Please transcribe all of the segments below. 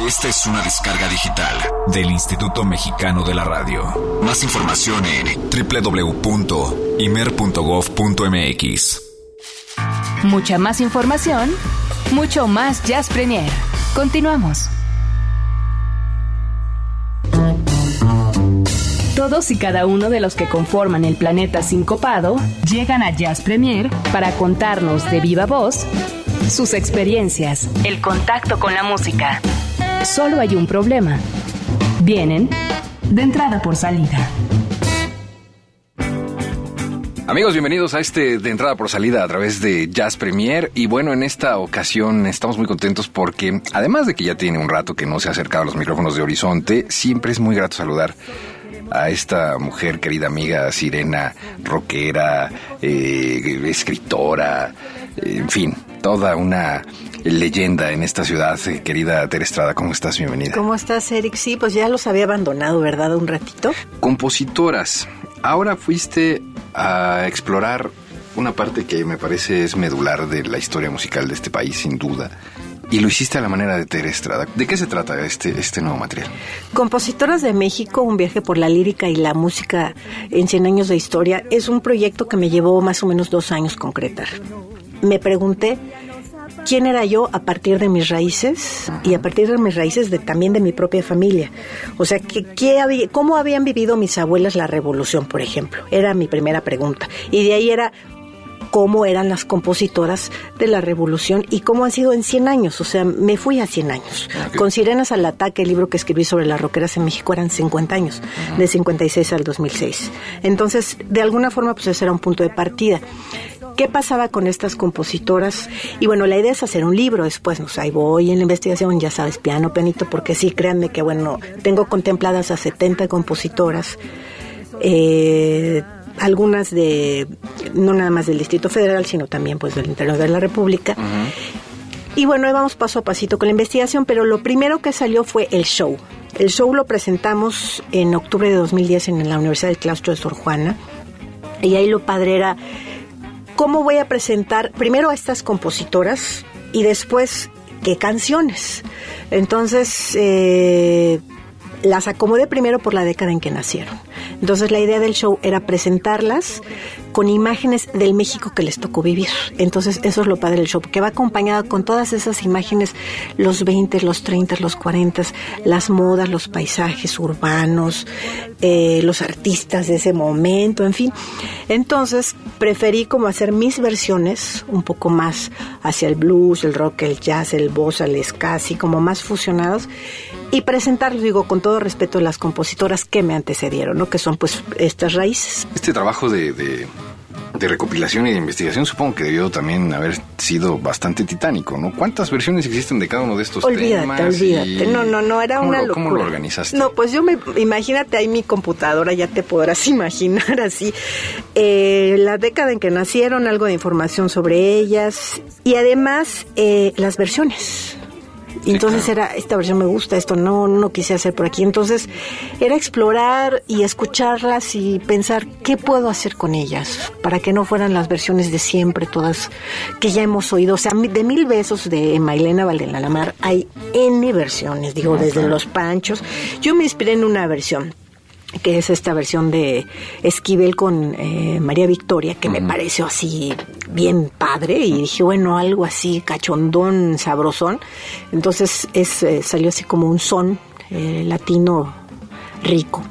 Esta es una descarga digital del Instituto Mexicano de la Radio. Más información en www.imer.gov.mx. Mucha más información, mucho más Jazz Premier. Continuamos. Todos y cada uno de los que conforman el planeta sincopado llegan a Jazz Premier para contarnos de viva voz sus experiencias, el contacto con la música. Solo hay un problema. Vienen de entrada por salida. Amigos, bienvenidos a este de entrada por salida a través de Jazz Premier. Y bueno, en esta ocasión estamos muy contentos porque, además de que ya tiene un rato que no se ha acercado a los micrófonos de Horizonte, siempre es muy grato saludar a esta mujer, querida amiga Sirena, rockera, eh, escritora, en fin, toda una leyenda en esta ciudad. Eh, querida Tere Estrada, ¿cómo estás? Bienvenida. ¿Cómo estás, Eric? Sí, pues ya los había abandonado, ¿verdad? Un ratito. Compositoras. Ahora fuiste a explorar una parte que me parece es medular de la historia musical de este país, sin duda y lo hiciste a la manera de Tere Estrada. ¿De qué se trata este, este nuevo material? Compositoras de México, un viaje por la lírica y la música en 100 años de historia, es un proyecto que me llevó más o menos dos años concretar. Me pregunté quién era yo a partir de mis raíces y a partir de mis raíces de, también de mi propia familia. O sea, que, ¿qué ¿cómo habían vivido mis abuelas la revolución, por ejemplo? Era mi primera pregunta. Y de ahí era, cómo eran las compositoras de la revolución y cómo han sido en 100 años. O sea, me fui a 100 años. Con Sirenas al Ataque, el libro que escribí sobre las roqueras en México eran 50 años, de 56 al 2006. Entonces, de alguna forma, pues ese era un punto de partida. ¿Qué pasaba con estas compositoras? Y bueno, la idea es hacer un libro después, no sé, ahí voy en la investigación, ya sabes, piano, pianito, porque sí, créanme que bueno, tengo contempladas a 70 compositoras. Eh, algunas de, no nada más del Distrito Federal, sino también pues del interior de la República. Y bueno, ahí vamos paso a pasito con la investigación, pero lo primero que salió fue el show. El show lo presentamos en octubre de 2010 en la Universidad del Claustro de Sor Juana. Y ahí lo padre era cómo voy a presentar primero a estas compositoras y después qué canciones. Entonces, eh, las acomodé primero por la década en que nacieron. Entonces la idea del show era presentarlas con imágenes del México que les tocó vivir. Entonces eso es lo padre del show, que va acompañado con todas esas imágenes, los 20, los 30, los 40, las modas, los paisajes urbanos, eh, los artistas de ese momento, en fin. Entonces preferí como hacer mis versiones un poco más hacia el blues, el rock, el jazz, el bossa, el ska, así como más fusionados y presentarlos, digo, con todo respeto, las compositoras que me antecedieron, ¿no? Que son pues estas raíces. Este trabajo de, de, recopilación y de investigación supongo que debió también haber sido bastante titánico, ¿no? ¿Cuántas versiones existen de cada uno de estos olvídate, temas? Olvídate, No, no, no, era una locura. ¿Cómo lo organizaste? No, pues yo me, imagínate ahí mi computadora, ya te podrás imaginar así, eh, la década en que nacieron, algo de información sobre ellas y además eh, las versiones y entonces era, esta versión me gusta, esto no, no quise hacer por aquí. Entonces era explorar y escucharlas y pensar qué puedo hacer con ellas para que no fueran las versiones de siempre, todas que ya hemos oído. O sea, de Mil Besos de Mailena Valdelamar hay N versiones, digo, desde Los Panchos. Yo me inspiré en una versión que es esta versión de Esquivel con eh, María Victoria, que me pareció así bien padre, y dije, bueno, algo así cachondón, sabrosón. Entonces es, eh, salió así como un son eh, latino rico.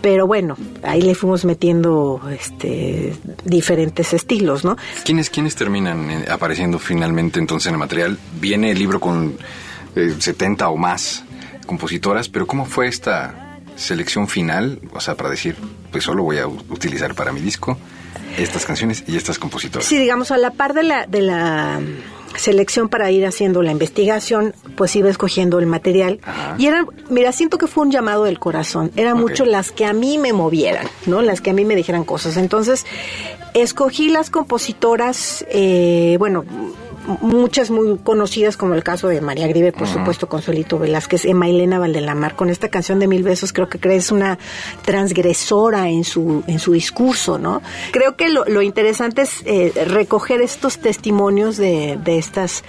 Pero bueno, ahí le fuimos metiendo este, diferentes estilos, ¿no? ¿Quiénes, ¿Quiénes terminan apareciendo finalmente entonces en el material? Viene el libro con 70 o más compositoras, pero ¿cómo fue esta selección final, o sea, para decir, pues solo voy a utilizar para mi disco estas canciones y estas compositoras. Sí, digamos, a la par de la, de la selección para ir haciendo la investigación, pues iba escogiendo el material. Y eran, mira, siento que fue un llamado del corazón. Eran mucho las que a mí me movieran, ¿no? Las que a mí me dijeran cosas. Entonces, escogí las compositoras, eh, bueno, muchas muy conocidas, como el caso de María Grive, por supuesto, Consuelito Velázquez, Emma Elena Valdelamar, con esta canción de Mil Besos, creo que es una transgresora en su, en su discurso, ¿no? Creo que lo, lo interesante es eh, recoger estos testimonios de, de estas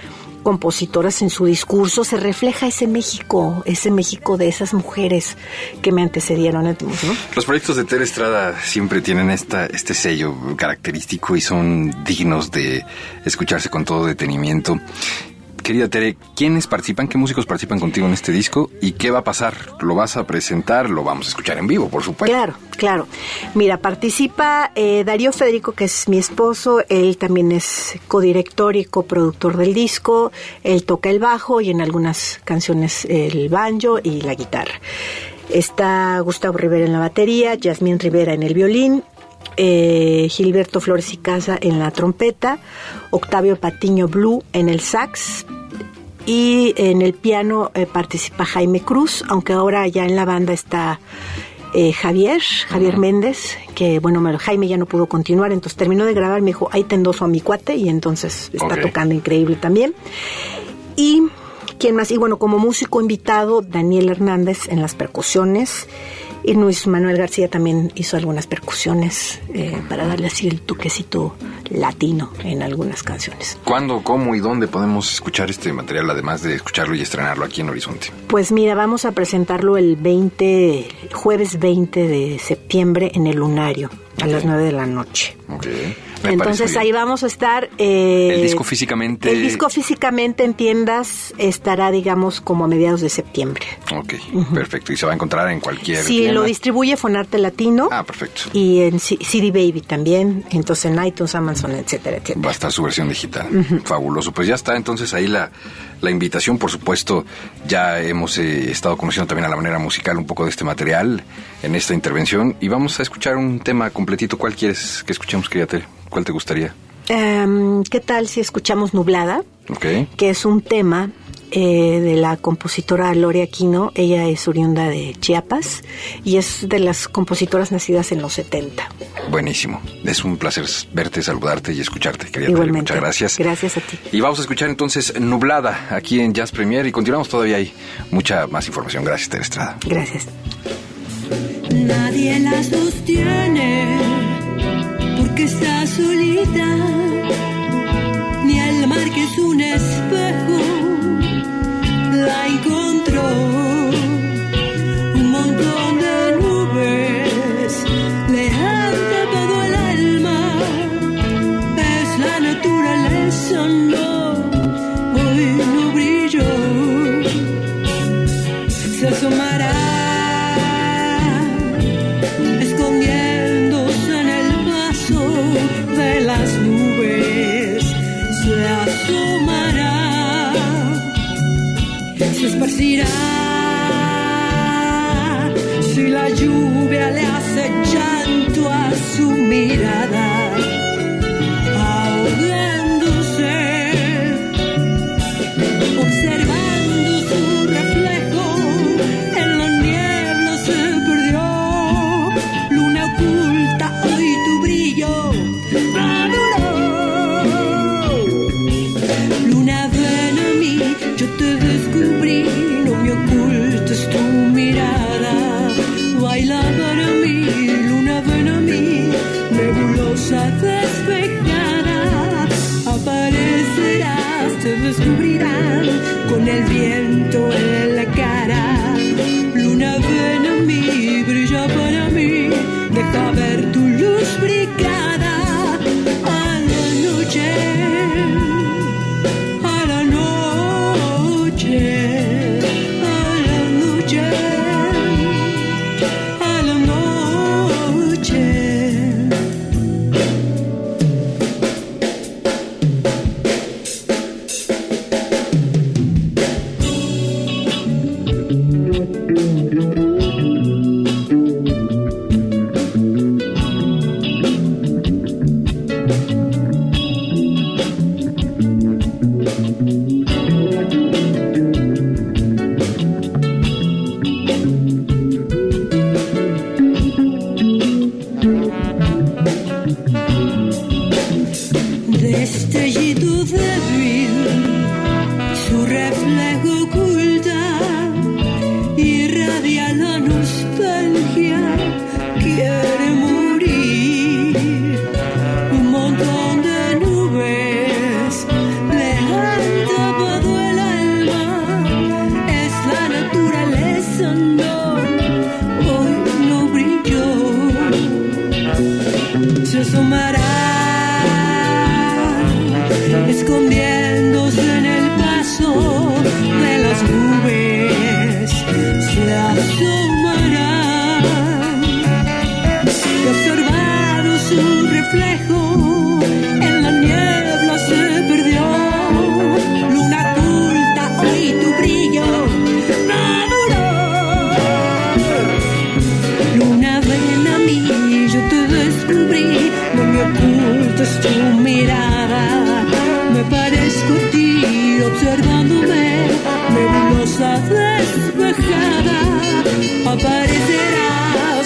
compositoras en su discurso se refleja ese México, ese México de esas mujeres que me antecedieron. Los proyectos de Tere Estrada siempre tienen esta, este sello característico y son dignos de escucharse con todo detenimiento. Querida Tere, ¿quiénes participan, qué músicos participan contigo en este disco y qué va a pasar? ¿Lo vas a presentar? ¿Lo vamos a escuchar en vivo, por supuesto? Claro, claro. Mira, participa eh, Darío Federico, que es mi esposo, él también es codirector y coproductor del disco, él toca el bajo y en algunas canciones el banjo y la guitarra. Está Gustavo Rivera en la batería, Yasmín Rivera en el violín, eh, Gilberto Flores y Casa en la trompeta, Octavio Patiño Blue en el sax y en el piano eh, participa Jaime Cruz, aunque ahora ya en la banda está eh, Javier, Javier Méndez, que bueno, Jaime ya no pudo continuar, entonces terminó de grabar, me dijo, ahí te endoso a mi cuate y entonces está tocando increíble también. Y, ¿quién más? Y bueno, como músico invitado, Daniel Hernández en las percusiones. Y Luis Manuel García también hizo algunas percusiones eh, para darle así el toquecito latino en algunas canciones. ¿Cuándo, cómo y dónde podemos escuchar este material, además de escucharlo y estrenarlo aquí en Horizonte? Pues mira, vamos a presentarlo el 20, jueves 20 de septiembre en el Lunario, a las 9 de la noche. Okay. Entonces ahí vamos a estar. Eh, el disco físicamente. El disco físicamente en tiendas estará, digamos, como a mediados de septiembre. Ok, perfecto. Y se va a encontrar en cualquier. Sí, lo distribuye Fonarte Latino. Ah, perfecto. Y en CD Baby también. Entonces en iTunes, Amazon, etcétera, etcétera. Va a estar su versión digital. Fabuloso. Pues ya está entonces ahí la, la invitación. Por supuesto, ya hemos eh, estado conociendo también a la manera musical un poco de este material en esta intervención. Y vamos a escuchar un tema completito. ¿Cuál quieres que escuchemos, querida ¿Cuál te gustaría? Em, ¿Qué tal si escuchamos Nublada? Okay. Que es un tema eh, de la compositora Lore Aquino. Ella es oriunda de Chiapas y es de las compositoras nacidas en los 70. Buenísimo. Es un placer verte, saludarte y escucharte. Quería Igualmente. Muchas gracias. Gracias a ti. Y vamos a escuchar entonces Nublada aquí en Jazz Premier y continuamos todavía hay mucha más información. Gracias, Tere Estrada. Gracias. Nadie las sostiene porque está solita, si la lluvia le hace llanto a su mirada,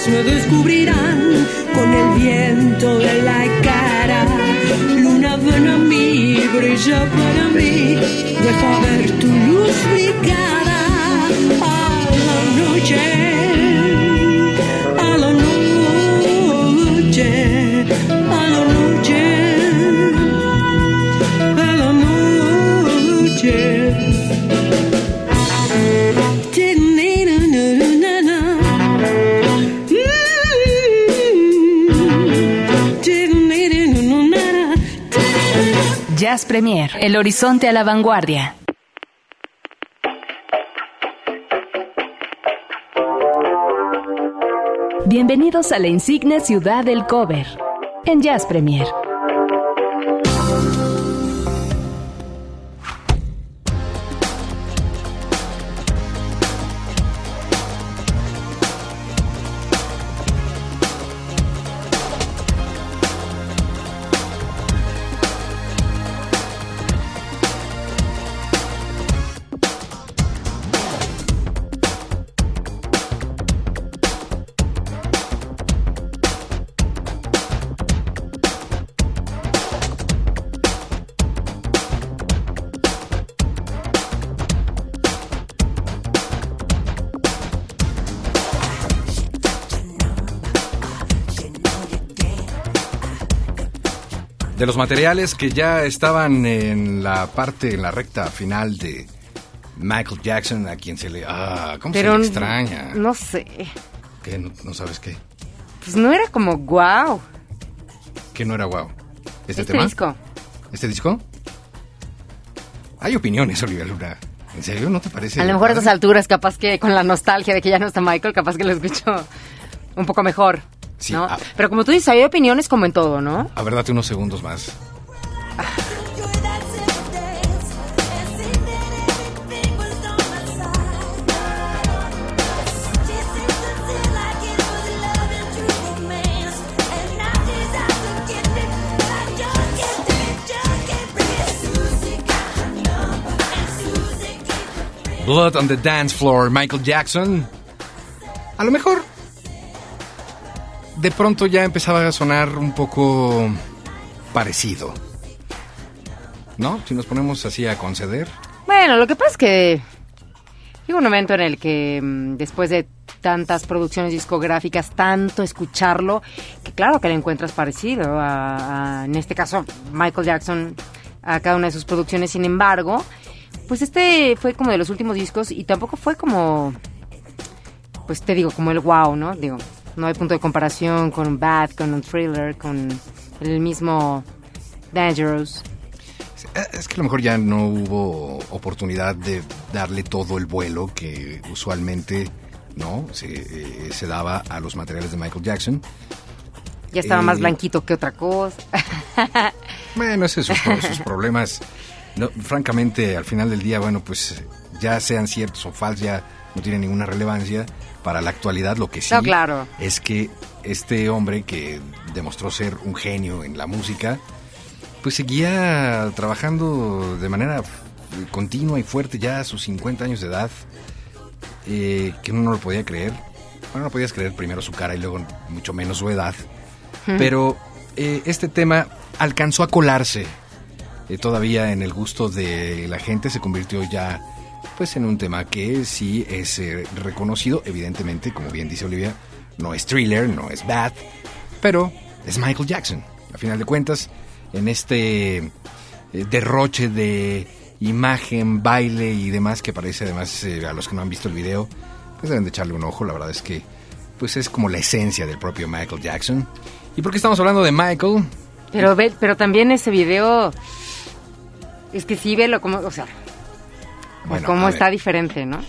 rosas me descubrirán con el viento en la cara. Luna, ven a mí, brilla para mí, deja ver tu luz mi. Jazz Premier, el horizonte a la vanguardia. Bienvenidos a la insigne ciudad del cover en Jazz Premier. Los materiales que ya estaban en la parte, en la recta final de Michael Jackson, a quien se le... Ah, ¿cómo se le extraña? No sé. ¿Qué? ¿No, no sabes qué? Pues no era como wow. ¿Qué no era guau? ¿Este, Este tema? disco. ¿Este disco? Hay opiniones, Olivia Luna. ¿En serio? ¿No te parece? A lo mejor a estas alturas, capaz que con la nostalgia de que ya no está Michael, capaz que lo escucho un poco mejor. Sí, ¿no? ah. Pero como tú dices, hay opiniones como en todo, ¿no? A ver, date unos segundos más. Blood on the Dance Floor, Michael Jackson. A lo mejor de pronto ya empezaba a sonar un poco parecido. ¿No? Si nos ponemos así a conceder. Bueno, lo que pasa es que llega un momento en el que mm, después de tantas producciones discográficas, tanto escucharlo, que claro que le encuentras parecido a, a, en este caso, Michael Jackson a cada una de sus producciones. Sin embargo, pues este fue como de los últimos discos y tampoco fue como, pues te digo, como el wow, ¿no? Digo, no hay punto de comparación con un Bad, con un Thriller, con el mismo Dangerous. Eh, Es que a lo mejor ya no hubo oportunidad de darle todo el vuelo que usualmente no se, eh, se daba a los materiales de Michael Jackson. Ya estaba Eh, más blanquito que otra cosa. Bueno, ese es sus, sus problemas. No, francamente, al final del día, bueno, pues ya sean ciertos o falsos, ya no tiene ninguna relevancia para la actualidad. Lo que sí No, claro. es que este hombre que demostró ser un genio en la música, pues seguía trabajando de manera continua y fuerte ya a sus 50 años de edad, eh, que uno no lo podía creer. Bueno, no podías creer primero su cara y luego mucho menos su edad. Pero eh, este tema alcanzó a colarse eh, todavía en el gusto de la gente, se convirtió ya pues en un tema que sí es eh, reconocido, evidentemente, como bien dice Olivia, no es thriller, no es bad, pero es Michael Jackson. A final de cuentas, en este eh, derroche de imagen, baile y demás que parece además eh, a los que no han visto el video, pues deben de echarle un ojo, la verdad es que pues es como la esencia del propio Michael Jackson. ¿Y por qué estamos hablando de Michael? Pero ve, pero también ese video es que sí velo como, o sea, Bueno, cómo a está ver, diferente, ¿no?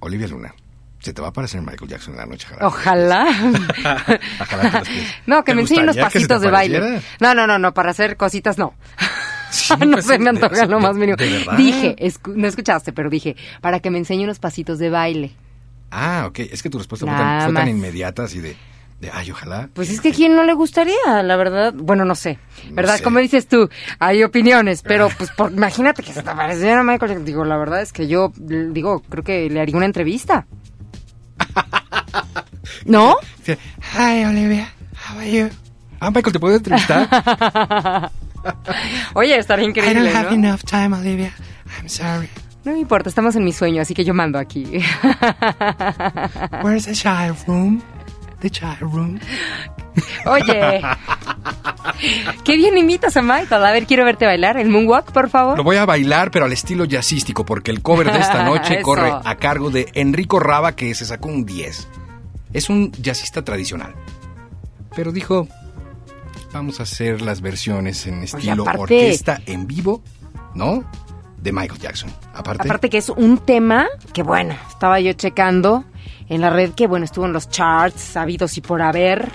Olivia Luna, se te va a parecer Michael Jackson en la noche, Jarabe. Ojalá. No, que ¿Te me enseñe unos pasitos de baile. No, no, no, no, para hacer cositas no. Sí, no pues, se me antoja lo más mínimo. Dije, escu- no escuchaste, pero dije, para que me enseñe unos pasitos de baile. Ah, ok. Es que tu respuesta fue tan, fue tan inmediata, así de, ay, ojalá. Pues es que a quién no le gustaría, la verdad. Bueno, no sé. No ¿Verdad? sé. Como dices tú, hay opiniones, pero pues por- imagínate que se te pareciera a Michael. Digo, la verdad es que yo, digo, creo que le haría una entrevista. ¿No? Sí. Hi, Olivia. How are you? Ah, Michael, ¿te puedo entrevistar? Oye, estaría increíble, ¿no? enough time, Olivia. I'm sorry. No me importa, estamos en mi sueño, así que yo mando aquí. Where's the child room? The child room. Oye, qué bien imitas a Michael. A ver, quiero verte bailar. El moonwalk, por favor. Lo voy a bailar, pero al estilo jazzístico, porque el cover de esta noche corre a cargo de Enrico Raba, que se sacó un 10. Es un jazzista tradicional. Pero dijo, vamos a hacer las versiones en estilo aparte- orquesta en vivo, ¿no? De Michael Jackson. Aparte, Aparte que es un tema que, bueno, estaba yo checando en la red que, bueno, estuvo en los charts, sabidos y por haber,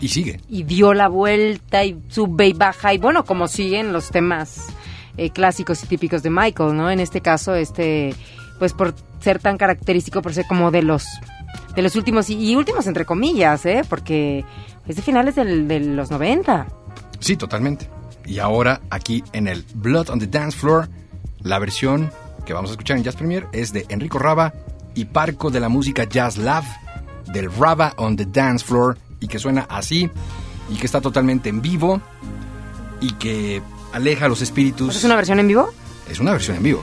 y sigue. y dio la vuelta y sube y baja, y bueno, como siguen los temas eh, clásicos y típicos de Michael, ¿no? En este caso, este, pues por ser tan característico, por ser como de los de los últimos, y, y últimos entre comillas, ¿eh? Porque es de finales del- de los 90. Sí, totalmente. Y ahora aquí en el Blood on the Dance Floor, la versión que vamos a escuchar en Jazz Premier es de Enrico Raba y Parco de la música Jazz Love del Raba on the Dance Floor y que suena así y que está totalmente en vivo y que aleja a los espíritus. ¿Es una versión en vivo? Es una versión en vivo.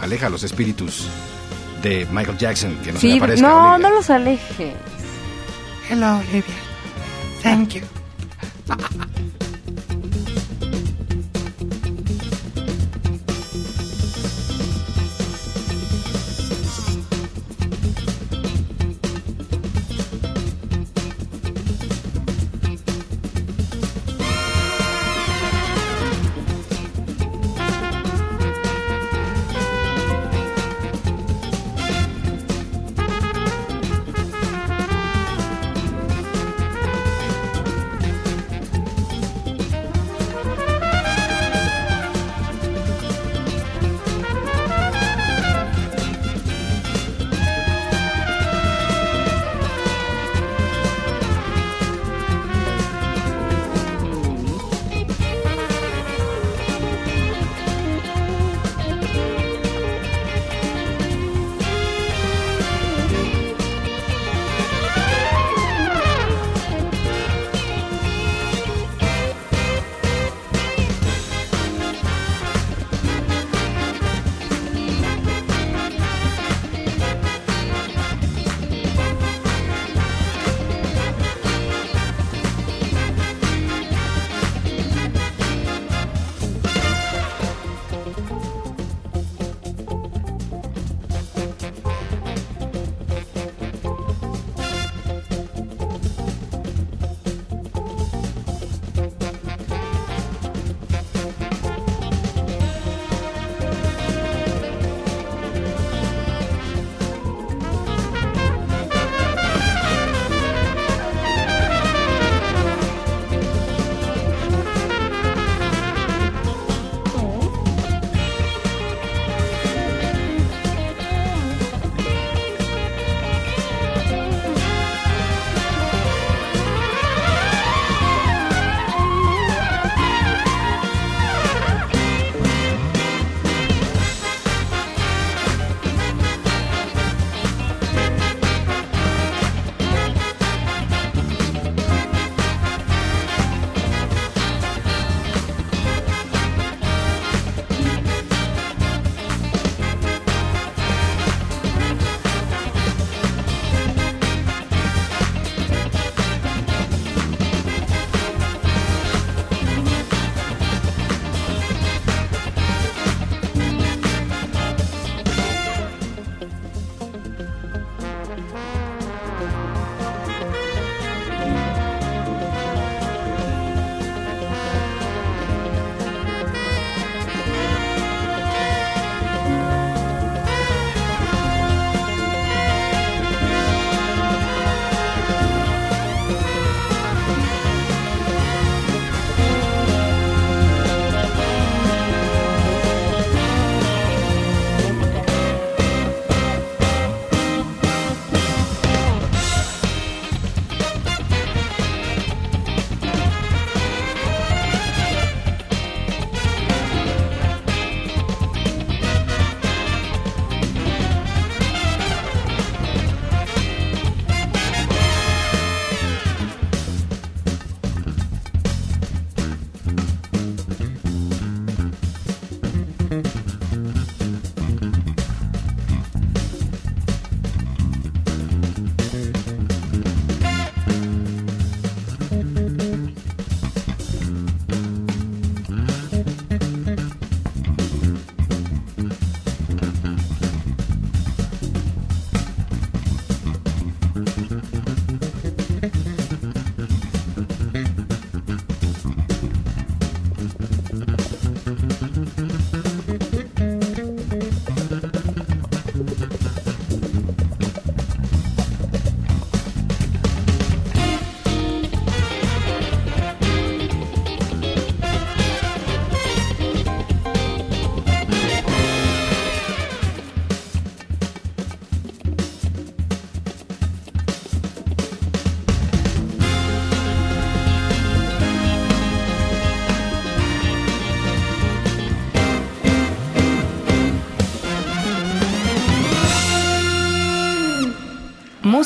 Aleja a los espíritus de Michael Jackson que no se sí, le aparezca. no, Olivia. no los alejes. Hello, Olivia. Thank you.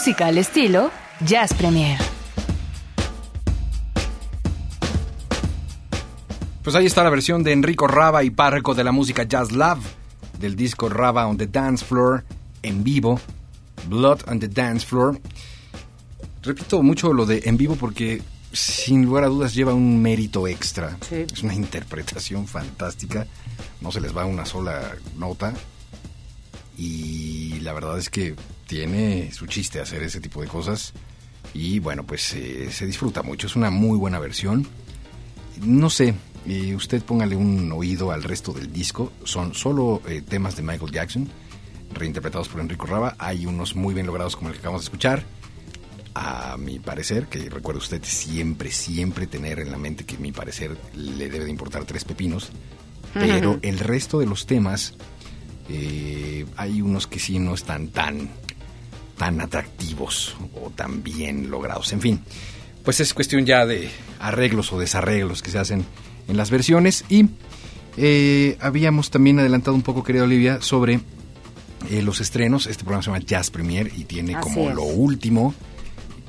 Música al estilo Jazz Premier. Pues ahí está la versión de Enrico Raba y Párroco de la música Jazz Love, del disco Raba on the Dance Floor, en vivo, Blood on the Dance Floor. Repito mucho lo de en vivo porque sin lugar a dudas lleva un mérito extra. Sí. Es una interpretación fantástica, no se les va una sola nota y la verdad es que tiene su chiste hacer ese tipo de cosas y bueno, pues eh, se disfruta mucho, es una muy buena versión. No sé, eh, usted póngale un oído al resto del disco. Son solo eh, temas de Michael Jackson, reinterpretados por Enrico Raba. Hay unos muy bien logrados como el que acabamos de escuchar. A mi parecer, que recuerde usted siempre, siempre tener en la mente que mi parecer le debe de importar tres pepinos. Pero el resto de los temas, eh, hay unos que sí no están tan, tan atractivos o tan bien logrados. En fin, pues es cuestión ya de arreglos o desarreglos que se hacen en las versiones. Y eh, habíamos también adelantado un poco, querida Olivia, sobre eh, los estrenos. Este programa se llama Jazz Premier y tiene Así como es. lo último.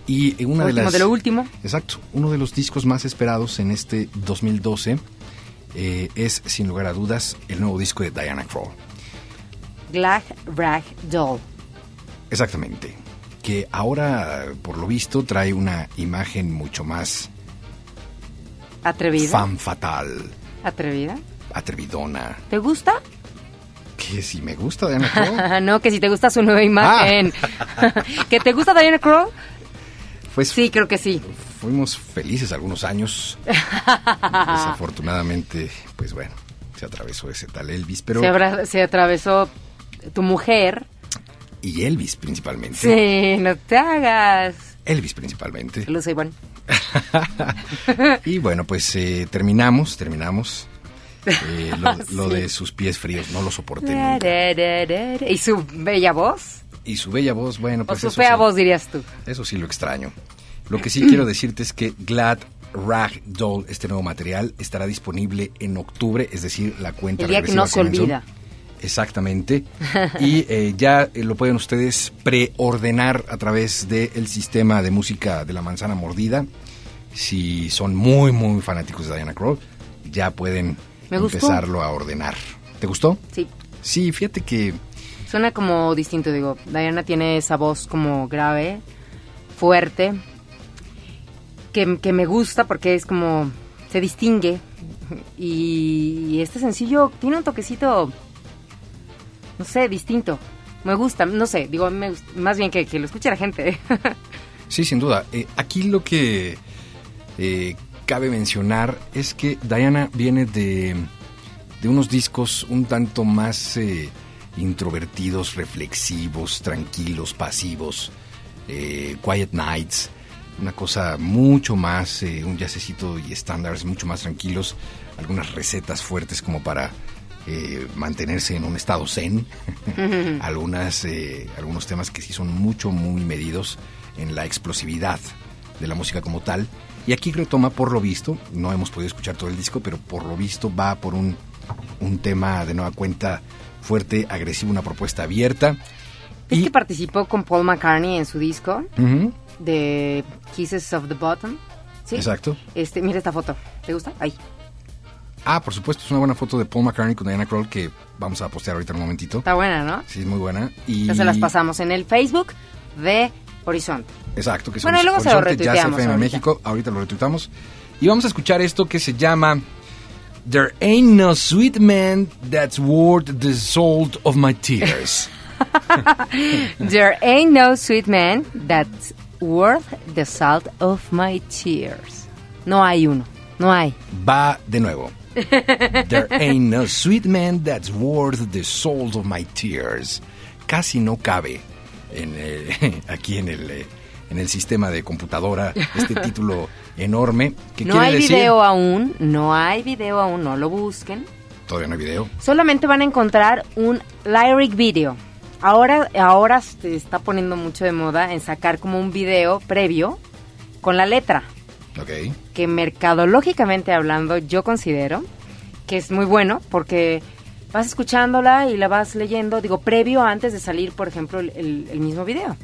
Y una Lo de último las. de lo último. Exacto. Uno de los discos más esperados en este 2012 eh, es, sin lugar a dudas, el nuevo disco de Diana Krall. Glad Rag Doll. Exactamente. Que ahora, por lo visto, trae una imagen mucho más Atrevida. fan fatal, Atrevida. atrevidona. ¿Te gusta? Que si me gusta Diana Krall. no, que si te gusta su nueva imagen. ¿Que te gusta Diana Crow? Pues Sí, creo que sí. fuimos felices algunos años. Desafortunadamente, pues bueno, se atravesó ese tal Elvis, pero Se, abra- se atravesó tu mujer. y Elvis principalmente. Sí, no te hagas. Elvis principalmente. Lo sé, bueno. y bueno, pues eh, terminamos, terminamos. Eh, lo, lo de sus pies fríos, no lo soporté. ¿Y su bella voz? Y su bella voz, bueno, ¿O pues su eso fea sí, voz, dirías tú? eso sí lo extraño. Lo que sí quiero decirte es que Glad Rag Doll, este nuevo material, estará disponible en octubre, es decir, la cuenta El día que no se comenzó. Exactamente. Y eh, ya eh, lo pueden ustedes preordenar a través del sistema de música de la manzana mordida. Si son muy, muy fanáticos de Diana Krall, ya pueden Me gustó. empezarlo a ordenar. ¿Te gustó? Sí. Sí, fíjate que Suena como distinto, digo. Diana tiene esa voz como grave, fuerte, que, que me gusta porque es como. se distingue. Y este sencillo tiene un toquecito. No sé, distinto. Me gusta, no sé, digo, me gust- más bien que, que lo escuche la gente. Sí, sin duda. Eh, aquí lo que eh, cabe mencionar es que Diana viene de, de unos discos un tanto más eh, introvertidos, reflexivos, tranquilos, pasivos, eh, Quiet Nights, una cosa mucho más, un jazzecito y estándares mucho más tranquilos, algunas recetas fuertes como para eh, mantenerse en un estado zen, algunas, eh, algunos temas que sí son mucho, muy medidos en la explosividad de la música como tal. Y aquí retoma, por lo visto, no hemos podido escuchar todo el disco, pero por lo visto va por un, un tema de nueva cuenta fuerte, agresivo, una propuesta abierta. Es Y- que participó con Paul McCartney en su disco Ujú, de Kisses of the Bottom. ¿Sí? Exacto. Este, mira esta foto. ¿Te gusta? Ahí. Ah, por supuesto, es una buena foto de Paul McCartney con Diana Kroll que vamos a postear ahorita en un momentito. Está buena, ¿no? Sí, es muy buena. Y... Ya se las pasamos en el Facebook de Horizonte. Exacto, que Bueno, somos y luego se lo Horizonte retuiteamos FM ahorita. México. Ahorita lo retuitamos. Y vamos a escuchar esto que se llama There ain't no sweet man that's worth the salt of my tears. There ain't no sweet man that's worth the salt of my tears. No hay uno. No hay. Va de nuevo. There ain't no sweet man that's worth the salt of my tears. Casi no cabe en, eh, aquí en el, eh, en el sistema de computadora este título enorme. que No hay decir- video aún. No hay video aún. No lo busquen. Todavía no hay video. Solamente van a encontrar un lyric video. Ahora, ahora se está poniendo mucho de moda en sacar como un video previo con la letra. Que mercadológicamente hablando yo considero que es muy bueno porque vas escuchándola y la vas leyendo, digo, previo antes de salir, por ejemplo, el, el- el mismo video.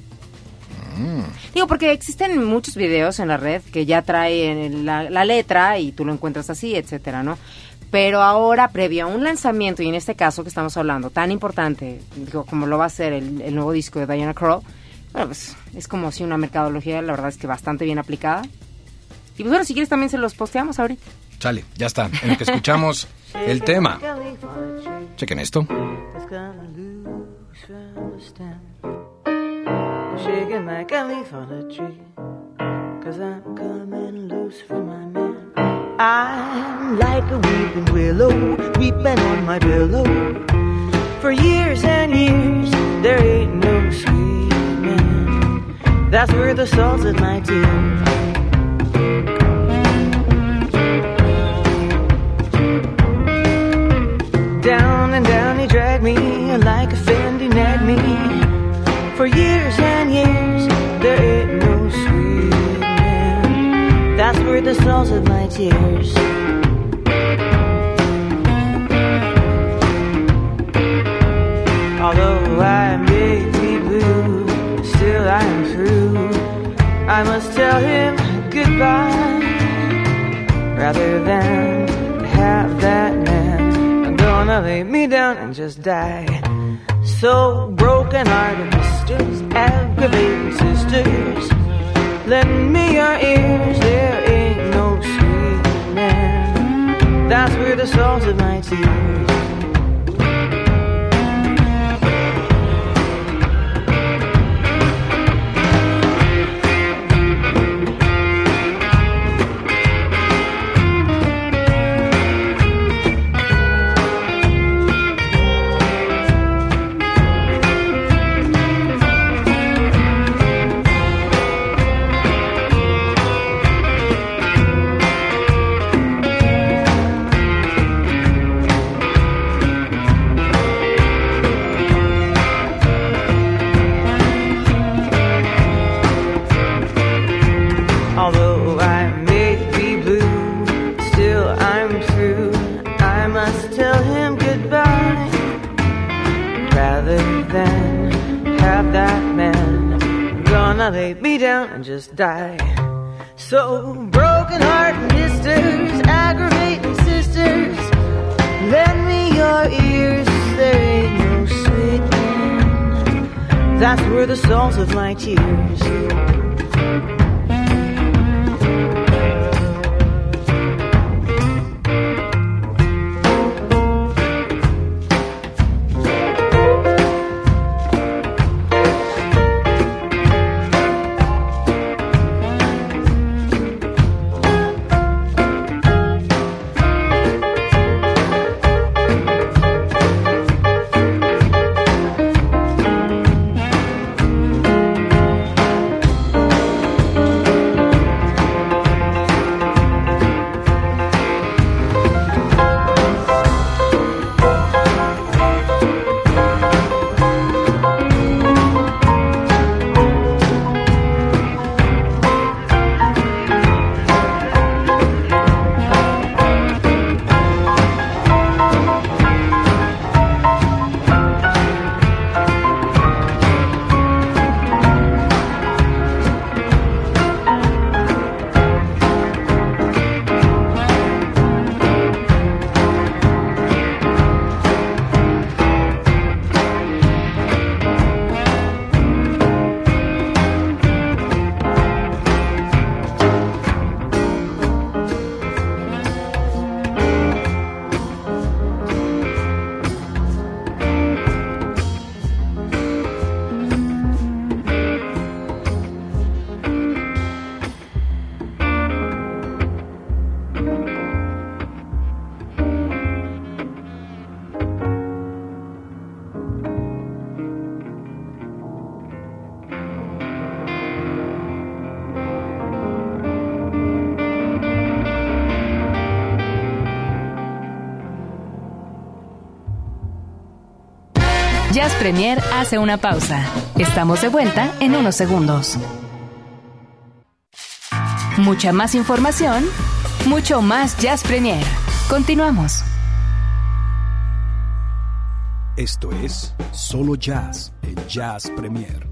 Digo, porque existen muchos videos en la red que ya traen la, la letra y tú lo encuentras así, etcétera, ¿no? Pero ahora, previo a un lanzamiento, y en este caso que estamos hablando, tan importante, digo, como lo va a ser el, el nuevo disco de Diana Crow, bueno, pues es como si una mercadología, la verdad es que bastante bien aplicada. Y pues bueno, si quieres también se los posteamos ahorita. Sale, ya está. En lo que escuchamos el tema. Chequen esto. Shaking like a leaf on a tree. Cause I'm coming loose from my man. I'm like a weeping willow, weeping on my pillow. For years and years, there ain't no sweet man. That's where the salt of my tears. Down and down he dragged me like a me. For years and years, there ain't no sweet man. That's where the of my tears. Although I may be blue, still I am through. I must tell him goodbye rather than have that man. I'm gonna lay me down and just die. So broken hearted misters, aggravating sisters, lend me your ears. There ain't no sweet man. That's where the salt of my tears. Premier hace una pausa. Estamos de vuelta en unos segundos. Mucha más información, mucho más Jazz Premier. Continuamos. Esto es Solo Jazz en Jazz Premier.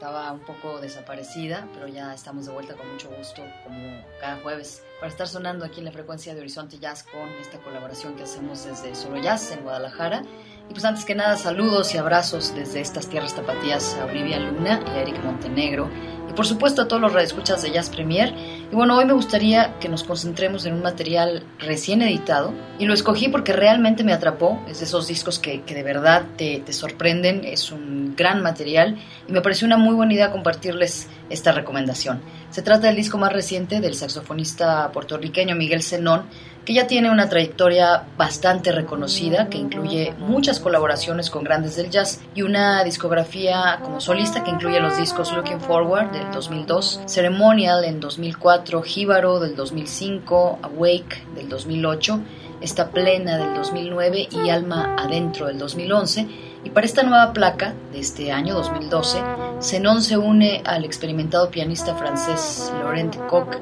Estaba un poco desaparecida, pero ya estamos de vuelta con mucho gusto, como cada jueves, para estar sonando aquí en la frecuencia de Horizonte Jazz con esta colaboración que hacemos desde Solo Jazz en Guadalajara. Y pues antes que nada, saludos y abrazos desde estas tierras tapatías a Olivia Luna y a Eric Montenegro. Y por supuesto a todos los radioescuchas de Jazz Premier. Y bueno, hoy me gustaría que nos concentremos en un material recién editado. Y lo escogí porque realmente me atrapó. Es de esos discos que, que de verdad te, te sorprenden. Es un gran material. Y me pareció una muy buena idea compartirles esta recomendación. Se trata del disco más reciente del saxofonista puertorriqueño Miguel Zenón, que ya tiene una trayectoria bastante reconocida, que incluye muchas colaboraciones con grandes del jazz y una discografía como solista que incluye los discos Looking Forward del 2002, Ceremonial en 2004, Jíbaro del 2005, Awake del 2008, Esta Plena del 2009 y Alma Adentro del 2011 y para esta nueva placa de este año 2012, Zenón se une al experimentado pianista francés Laurent Koch,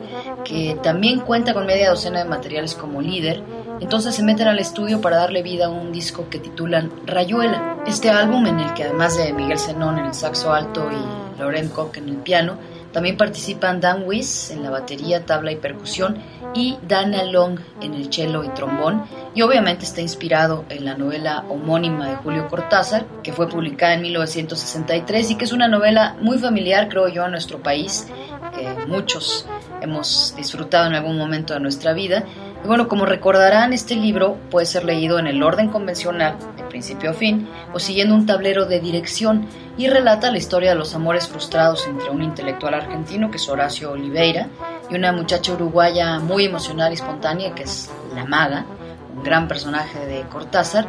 que también cuenta con media docena de materiales como líder. Entonces se meten al estudio para darle vida a un disco que titulan Rayuela. Este álbum, en el que además de Miguel Zenón en el saxo alto y Laurent Koch en el piano, también participan Dan Weiss en la batería, tabla y percusión y Dana Long en el cello y trombón. Y obviamente está inspirado en la novela homónima de Julio Cortázar, que fue publicada en 1963 y que es una novela muy familiar, creo yo, a nuestro país, que muchos hemos disfrutado en algún momento de nuestra vida. Bueno, como recordarán, este libro puede ser leído en el orden convencional, de principio a fin, o siguiendo un tablero de dirección, y relata la historia de los amores frustrados entre un intelectual argentino, que es Horacio Oliveira, y una muchacha uruguaya muy emocional y espontánea, que es La Maga, un gran personaje de Cortázar,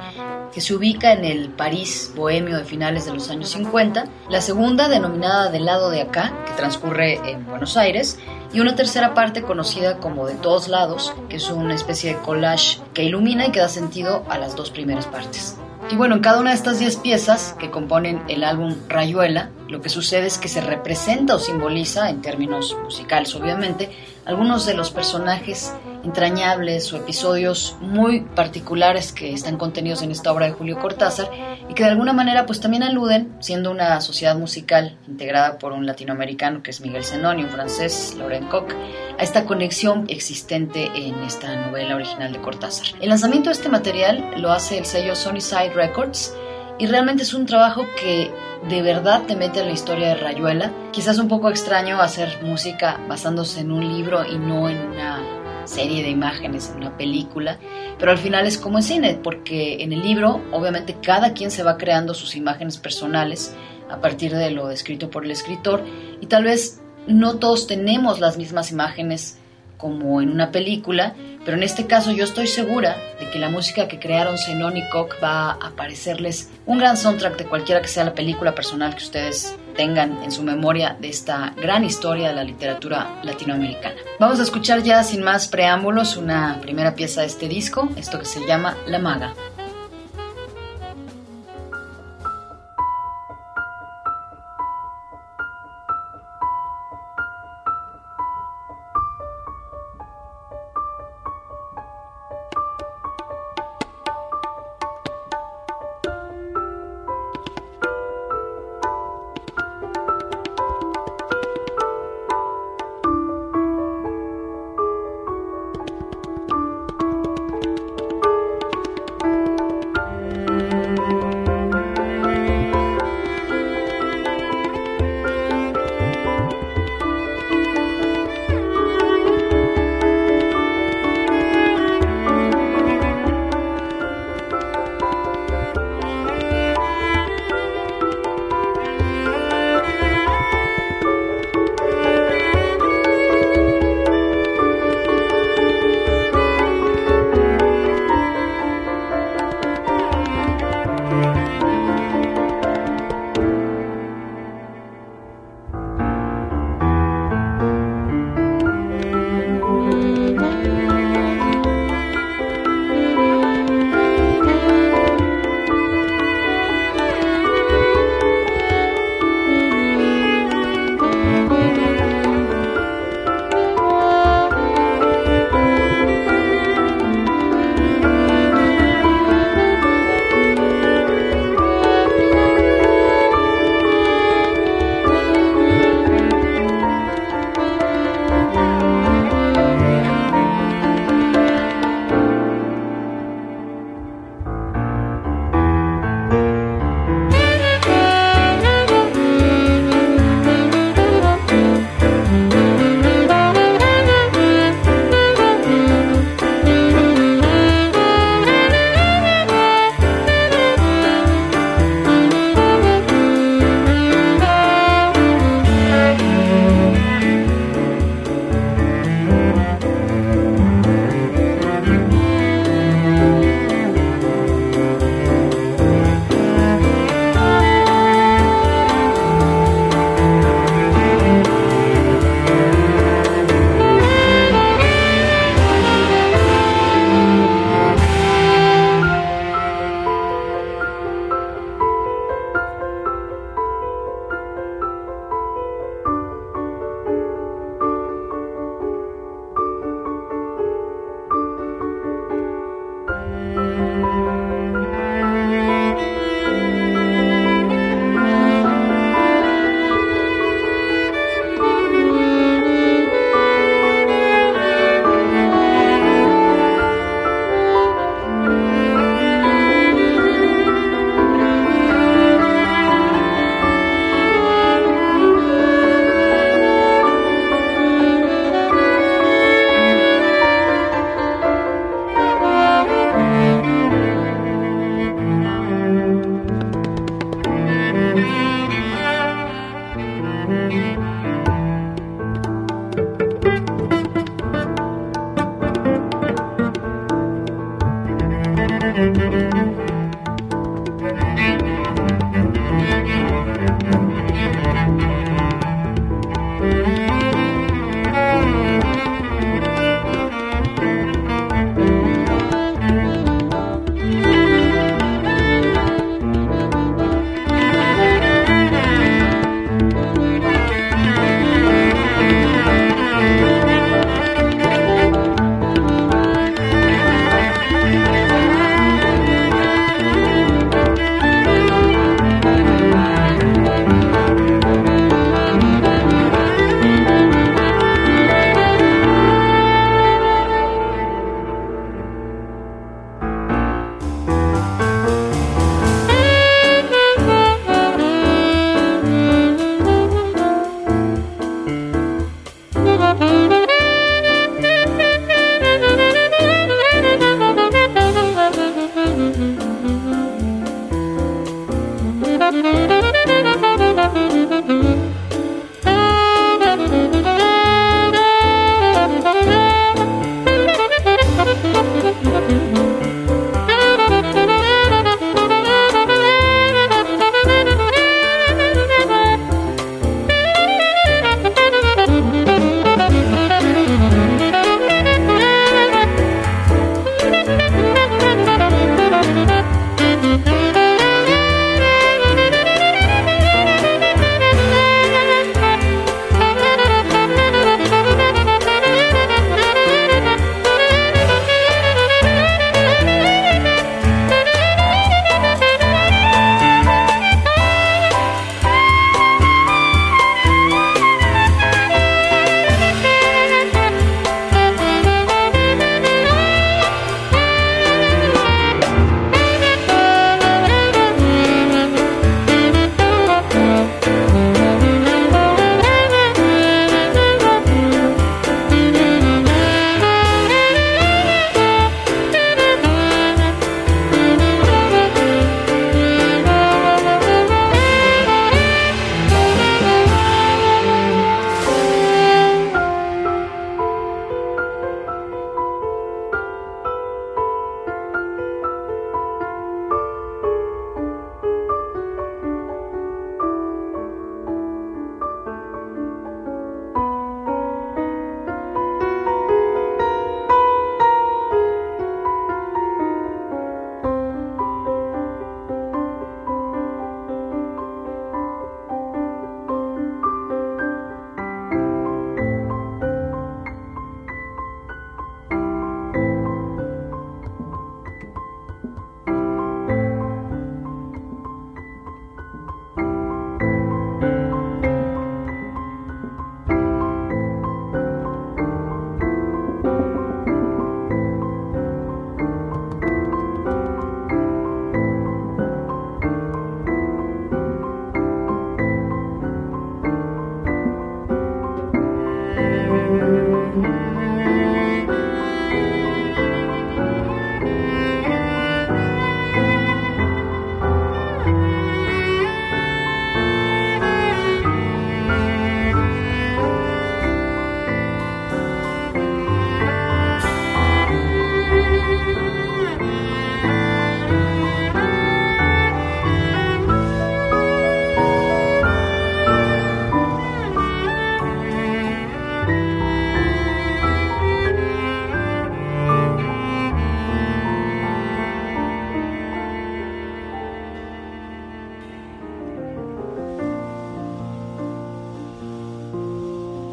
que se ubica en el París bohemio de finales de los años 50, la segunda denominada Del lado de acá, que transcurre en Buenos Aires, y una tercera parte conocida como De todos lados, que es una especie de collage que ilumina y que da sentido a las dos primeras partes. Y bueno, en cada una de estas 10 piezas que componen el álbum Rayuela, lo que sucede es que se representa o simboliza, en términos musicales obviamente, algunos de los personajes entrañables o episodios muy particulares que están contenidos en esta obra de Julio Cortázar y que de alguna manera pues también aluden, siendo una sociedad musical integrada por un latinoamericano que es Miguel Zenón y un francés, Laurent Koch, a esta conexión existente en esta novela original de Cortázar. El lanzamiento de este material lo hace el sello Side Records y realmente es un trabajo que de verdad te mete en la historia de Rayuela. Quizás un poco extraño hacer música basándose en un libro y no en una serie de imágenes, en una película, pero al final es como en cine, porque en el libro obviamente cada quien se va creando sus imágenes personales a partir de lo descrito por el escritor y tal vez no todos tenemos las mismas imágenes como en una película, pero en este caso yo estoy segura de que la música que crearon Zenón y Koch va a parecerles un gran soundtrack de cualquiera que sea la película personal que ustedes tengan en su memoria de esta gran historia de la literatura latinoamericana. Vamos a escuchar ya sin más preámbulos una primera pieza de este disco, esto que se llama La Maga.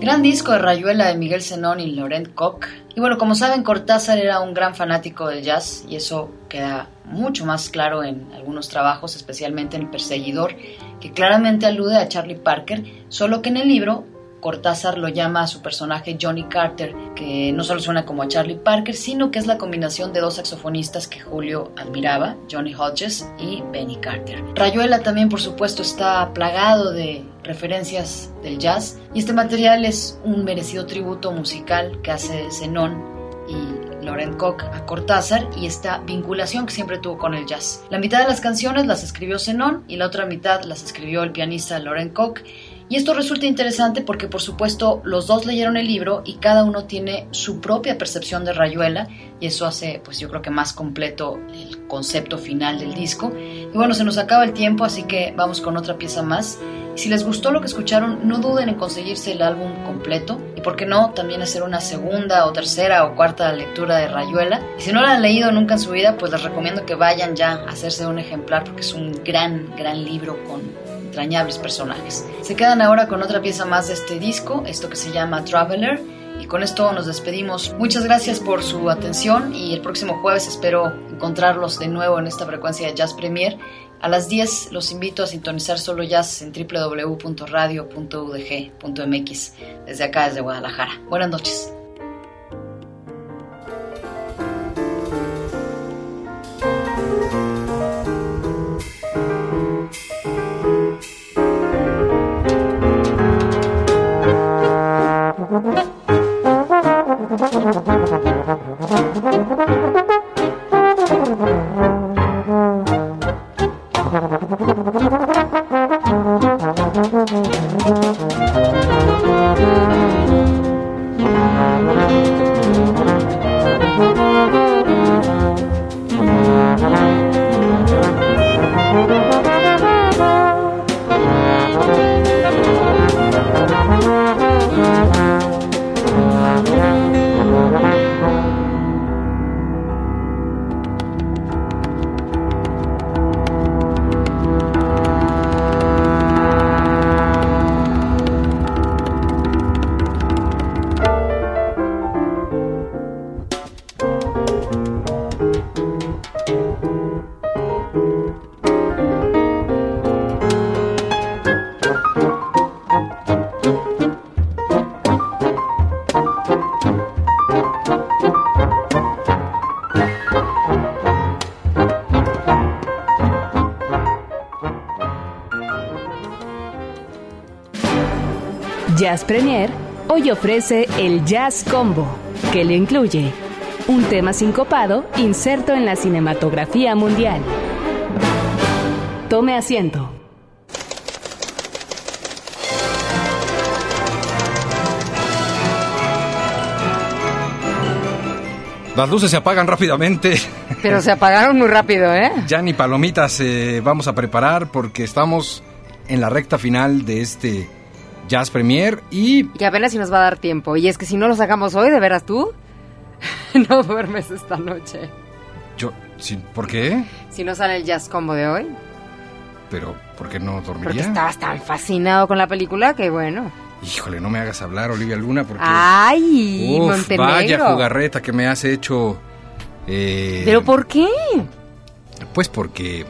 Gran disco de Rayuela de Miguel Zenón y Laurent Koch. Y bueno, como saben, Cortázar era un gran fanático del jazz y eso queda mucho más claro en algunos trabajos, especialmente en El Perseguidor, que claramente alude a Charlie Parker, solo que en el libro Cortázar lo llama a su personaje Johnny Carter, que no solo suena como a Charlie Parker, sino que es la combinación de dos saxofonistas que Julio admiraba, Johnny Hodges y Benny Carter. Rayuela también, por supuesto, está plagado de referencias del jazz y este material es un merecido tributo musical que hace Zenón y Laurent Koch a Cortázar y esta vinculación que siempre tuvo con el jazz. La mitad de las canciones las escribió Zenón y la otra mitad las escribió el pianista Laurent Koch Y esto resulta interesante porque por supuesto los dos leyeron el libro y cada uno tiene su propia percepción de Rayuela y eso hace pues yo creo que más completo el concepto final del disco. Y bueno, se nos acaba el tiempo, así que vamos con otra pieza más. Si les gustó lo que escucharon, no duden en conseguirse el álbum completo y por qué no también hacer una segunda o tercera o cuarta lectura de Rayuela. Y si no la han leído nunca en su vida, pues les recomiendo que vayan ya a hacerse un ejemplar porque es un gran, gran libro con entrañables personajes. Se quedan ahora con otra pieza más de este disco, esto que se llama Traveler. Y con esto nos despedimos. Muchas gracias por su atención y el próximo jueves espero encontrarlos de nuevo en esta frecuencia de Jazz Premier. A las 10 los invito a sintonizar solo jazz en www.radio.udg.mx desde acá, desde Guadalajara. Buenas noches. Jazz hoy ofrece el Jazz Combo, que le incluye un tema sincopado inserto en la cinematografía mundial. Tome asiento. Las luces se apagan rápidamente. Pero se apagaron muy rápido, ¿eh? Ya ni palomitas eh, vamos a preparar porque estamos en la recta final de este Jazz Premier y... Y apenas si nos va a dar tiempo. Y es que si no lo sacamos hoy, ¿de veras tú? no duermes esta noche. Yo, sí, ¿por qué? Si no sale el Jazz Combo de hoy. Pero, ¿por qué no dormiría? Porque estabas tan fascinado con la película que bueno. Híjole, no me hagas hablar, Olivia Luna, porque... ¡Ay, Uf, Montenegro! Vaya jugarreta que me has hecho... eh, ¿Pero por qué? Pues porque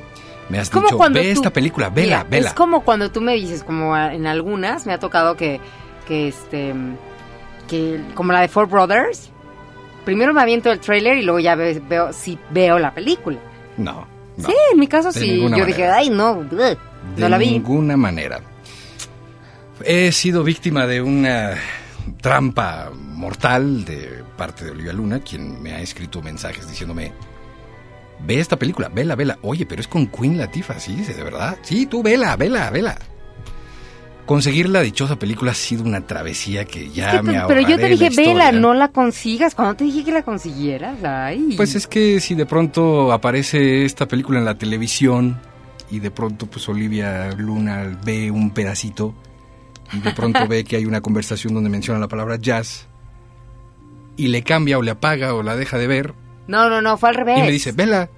me has como dicho, cuando ve tú- esta película, vela, Mira, vela. Es como cuando tú me dices, como en algunas, me ha tocado que, que este, que como la de Four Brothers, primero me aviento el trailer y luego ya ve- veo, si veo la película. No, no. Sí, en mi caso de sí. Yo dije, ay, no, De no la vi. ninguna manera. He sido víctima de una trampa mortal de parte de Olivia Luna, quien me ha escrito mensajes diciéndome, ve esta película, vela, vela. Oye, pero es con Queen Latifah, ¿sí? ¿De verdad? Sí, tú vela, vela, vela. Conseguir la dichosa película ha sido una travesía que ya Es que me pero yo te dije, la vela, historia". no la consigas. Cuando te dije que la consiguieras, ay. Pues es que si de pronto aparece esta película en la televisión y de pronto pues Olivia Luna ve un pedacito y de pronto ve que hay una conversación donde menciona la palabra jazz y le cambia o le apaga o la deja de ver No, no, no, fue al revés. y me dice, vela,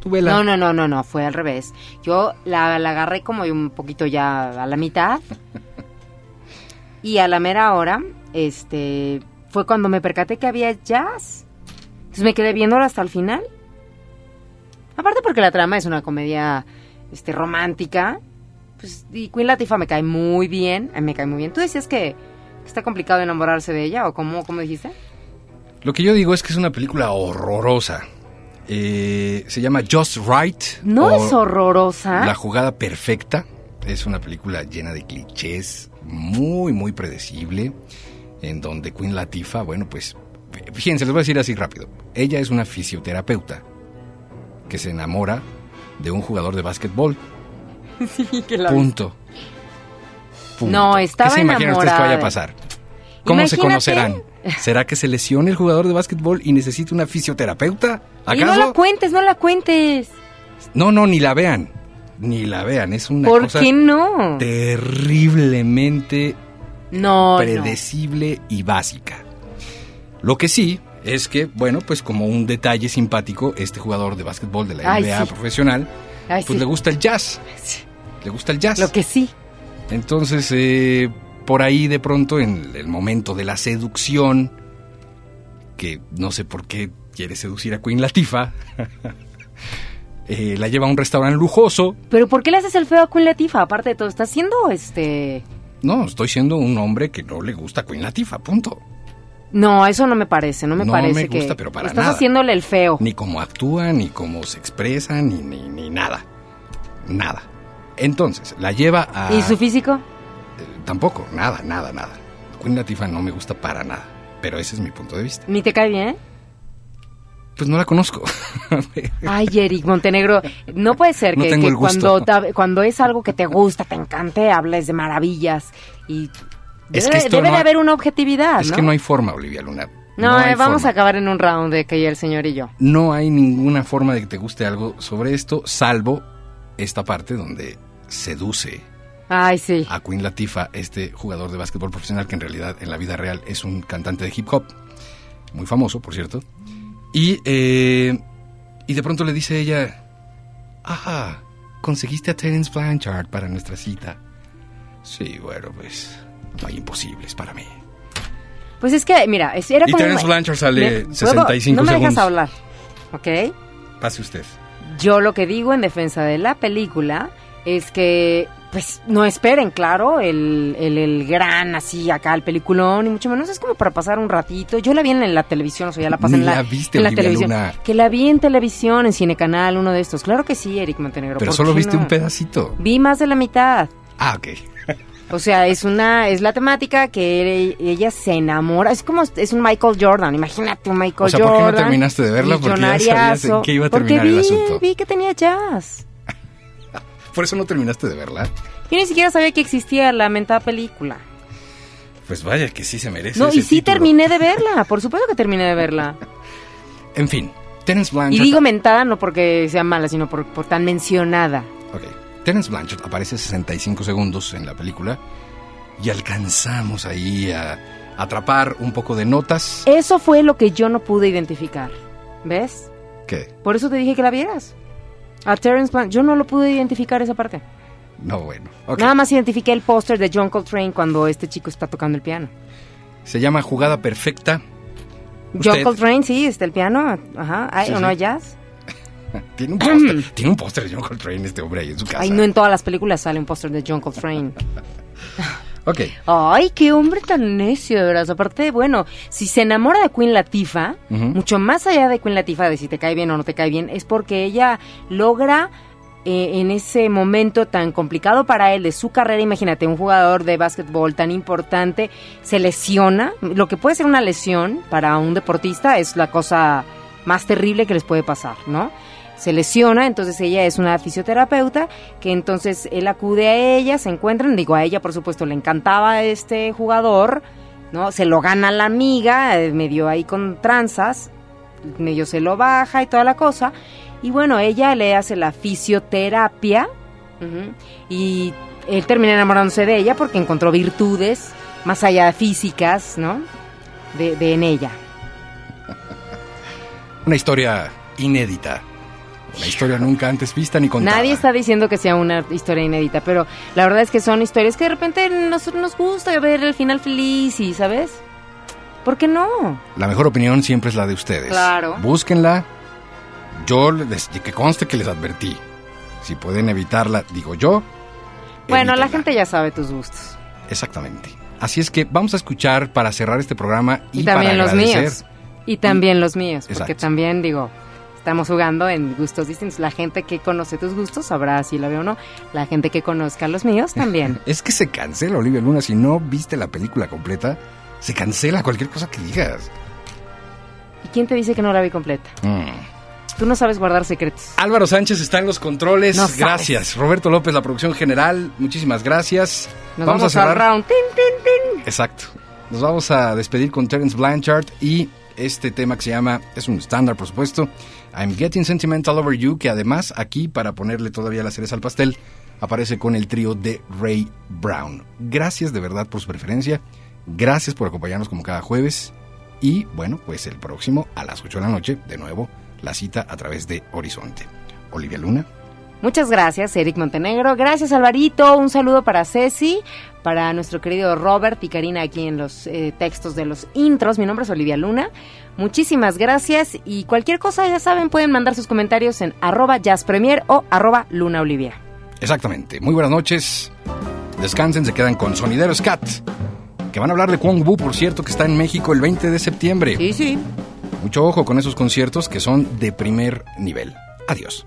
tú vela. No, no, no, no, no, fue al revés. Yo la, la agarré como un poquito ya a la mitad. y a la mera hora, este, fue cuando me percaté que había jazz. Entonces me quedé viéndola hasta el final. Aparte porque la trama es una comedia este, romántica. Pues, y Queen Latifah me cae muy bien. me cae muy bien. ¿Tú decías que, que está complicado enamorarse de ella? ¿O cómo, cómo dijiste? Lo que yo digo es que es una película horrorosa. Eh, se llama Just Right. No es horrorosa. La jugada perfecta. Es una película llena de clichés, muy, muy predecible, en donde Queen Latifah, bueno, pues, fíjense, les voy a decir así rápido. Ella es una fisioterapeuta que se enamora de un jugador de básquetbol. Sí, que la. Punto. Punto. No, estaba ¿Qué se imaginan ustedes que vaya a enamorada. pasar? ¿Cómo se conocerán? ¿Será que se lesione el jugador de básquetbol y necesita una fisioterapeuta? Y no ¿Acaso? la cuentes, no la cuentes. No, no, ni la vean. Ni la vean. Es una ¿Por cosa qué no? terriblemente No, no. predecible y básica. Lo que sí es que, bueno, pues como un detalle simpático, este jugador de básquetbol de la Ay, NBA sí. profesional, Ay, pues sí. le gusta el jazz. Le gusta el jazz. Lo que sí. Entonces, eh, por ahí de pronto, en el momento de la seducción, que no sé por qué quiere seducir a Queen Latifah, eh, la lleva a un restaurante lujoso. Pero ¿por qué le haces el feo a Queen Latifah? Aparte de todo, está haciendo este... No, estoy siendo un hombre que no le gusta a Queen Latifah, punto. No, eso no me parece, no me No parece me que... gusta, pero para Estás nada. haciéndole el feo. Ni cómo actúa, ni cómo se expresa, ni, ni, ni nada. Nada. Entonces, la lleva a... ¿Y su físico? Tampoco, nada, nada, nada. Queen Latifah no me gusta para nada. Pero ese es mi punto de vista. ¿Ni te cae bien? Pues no la conozco. Ay, Eric Montenegro, no puede ser que, cuando, cuando es algo que te gusta, te encante, hables de maravillas y Es debe, que debe no de haber una objetividad, es ¿no? que no hay forma, Olivia Luna. No, eh, vamos forma. a acabar en un round de que el señor y yo. No hay ninguna forma de que te guste algo sobre esto, salvo esta parte donde seduce Ay, sí. a Queen Latifah, este jugador de básquetbol profesional que en realidad en la vida real es un cantante de hip hop, muy famoso, por cierto. Y, eh, y de pronto le dice ella, ajá, conseguiste a Terence Blanchard para nuestra cita. Sí, bueno, pues no hay imposibles para mí. Pues es que, mira, era Y como... Terence Blanchard sale ¿puedo? 65 No me dejas hablar, ¿ok? Pase usted. Yo lo que digo en defensa de la película es que, pues, no esperen, claro, el, el, el gran, así, acá, el peliculón, y mucho menos es como para pasar un ratito. Yo la vi en la televisión, o sea, ya la pasé en la, la viste, en la televisión. Luna. Que la vi en televisión, en Cinecanal, uno de estos. Claro que sí, Eric Montenegro. Pero ¿por solo viste no? un pedacito. Vi más de la mitad. Ah, ok. O sea, es una, es la temática que ella se enamora. Es como, es un Michael Jordan. Imagínate un Michael O sea, Jordan. ¿por qué no terminaste de verla? Porque ya sabías en qué iba a Porque terminar el vi- asunto. vi que tenía jazz. Por eso no terminaste de verla. Yo ni siquiera sabía que existía la mentada película. Pues vaya, que sí se merece. No, ese y sí título. terminé de verla. Por supuesto que terminé de verla. En fin, Terence Y Blanchard. digo mentada no porque sea mala, sino por, por tan mencionada. Ok. Terence Blanchard aparece 65 segundos en la película y alcanzamos ahí a atrapar un poco de notas. Eso fue lo que yo no pude identificar. ¿Ves? ¿Qué? Por eso te dije que la vieras. A Terence Blanchard. Yo no lo pude identificar esa parte. No, bueno. Ok. Nada más identifiqué el póster de John Coltrane cuando este chico está tocando el piano. Se llama Jugada Perfecta. John Coltrane, sí, está el piano. Ajá. Sí, ¿O no hay jazz? tiene un póster. tiene un póster de John Coltrane este hombre ahí en su casa. Ay, no en todas las películas sale un póster de John Coltrane. Ok. Ay, qué hombre tan necio, de verdad. Aparte, bueno, si se enamora de Queen Latifah, Ujú. mucho más allá de Queen Latifah, de si te cae bien o no te cae bien, es porque ella logra eh, en ese momento tan complicado para él de su carrera, imagínate, un jugador de básquetbol tan importante se lesiona. Lo que puede ser una lesión para un deportista es la cosa más terrible que les puede pasar, ¿no? Se lesiona, entonces ella es una fisioterapeuta, que entonces él acude a ella, se encuentran, digo a ella por supuesto le encantaba este jugador, ¿no? Se lo gana la amiga, eh, medio ahí con tranzas, medio se lo baja y toda la cosa, y bueno, ella le hace la fisioterapia, y él termina enamorándose de ella porque encontró virtudes más allá de físicas, ¿no? De, de en ella. Una historia inédita. Una historia nunca antes vista ni contada. Nadie está diciendo que sea una historia inédita, pero la verdad es que son historias que de repente nos, nos gusta ver el final feliz y, ¿sabes? ¿Por qué no? La mejor opinión siempre es la de ustedes. Claro. Búsquenla. Yo, les, que conste que les advertí. Si pueden evitarla, digo yo. Bueno, la evítenla. gente ya sabe tus gustos. Exactamente. Así es que vamos a escuchar para cerrar este programa y, Y, también para los míos. Y también los míos, porque Exacto. también, digo, estamos jugando en gustos distintos. La gente que conoce tus gustos sabrá si la veo o no. La gente que conozca los míos también. Es que se cancela, Olivia Luna. Si no viste la película completa, se cancela cualquier cosa que digas. ¿Y quién te dice que no la vi completa? Mm. Tú no sabes guardar secretos. Álvaro Sánchez está en los controles. No sabes. gracias. Roberto López, la producción general. Muchísimas gracias. Nos vamos, al round. Tin, tin, tin. Exacto. Nos vamos a despedir con Terence Blanchard y este tema que se llama, es un estándar por supuesto, I'm Getting Sentimental Over You, que además aquí, para ponerle todavía la cereza al pastel, aparece con el trío de Ray Brown. Gracias de verdad por su preferencia, gracias por acompañarnos como cada jueves y bueno, pues el próximo a las 8 de la noche, de nuevo, la cita a través de Horizonte. Olivia Luna. Muchas gracias, Eric Montenegro. Gracias, Alvarito. Un saludo para Ceci, para nuestro querido Robert y Karina aquí en los eh, textos de los intros. Mi nombre es Olivia Luna. Muchísimas gracias y cualquier cosa, ya saben, pueden mandar sus comentarios en arroba jazzpremier o arroba Luna Olivia. Exactamente. Muy buenas noches. Descansen, se quedan con Sonideros Cat, que van a hablar de Kwong Bu, por cierto, que está en México el 20 de septiembre. Sí, sí. Mucho ojo con esos conciertos que son de primer nivel. Adiós.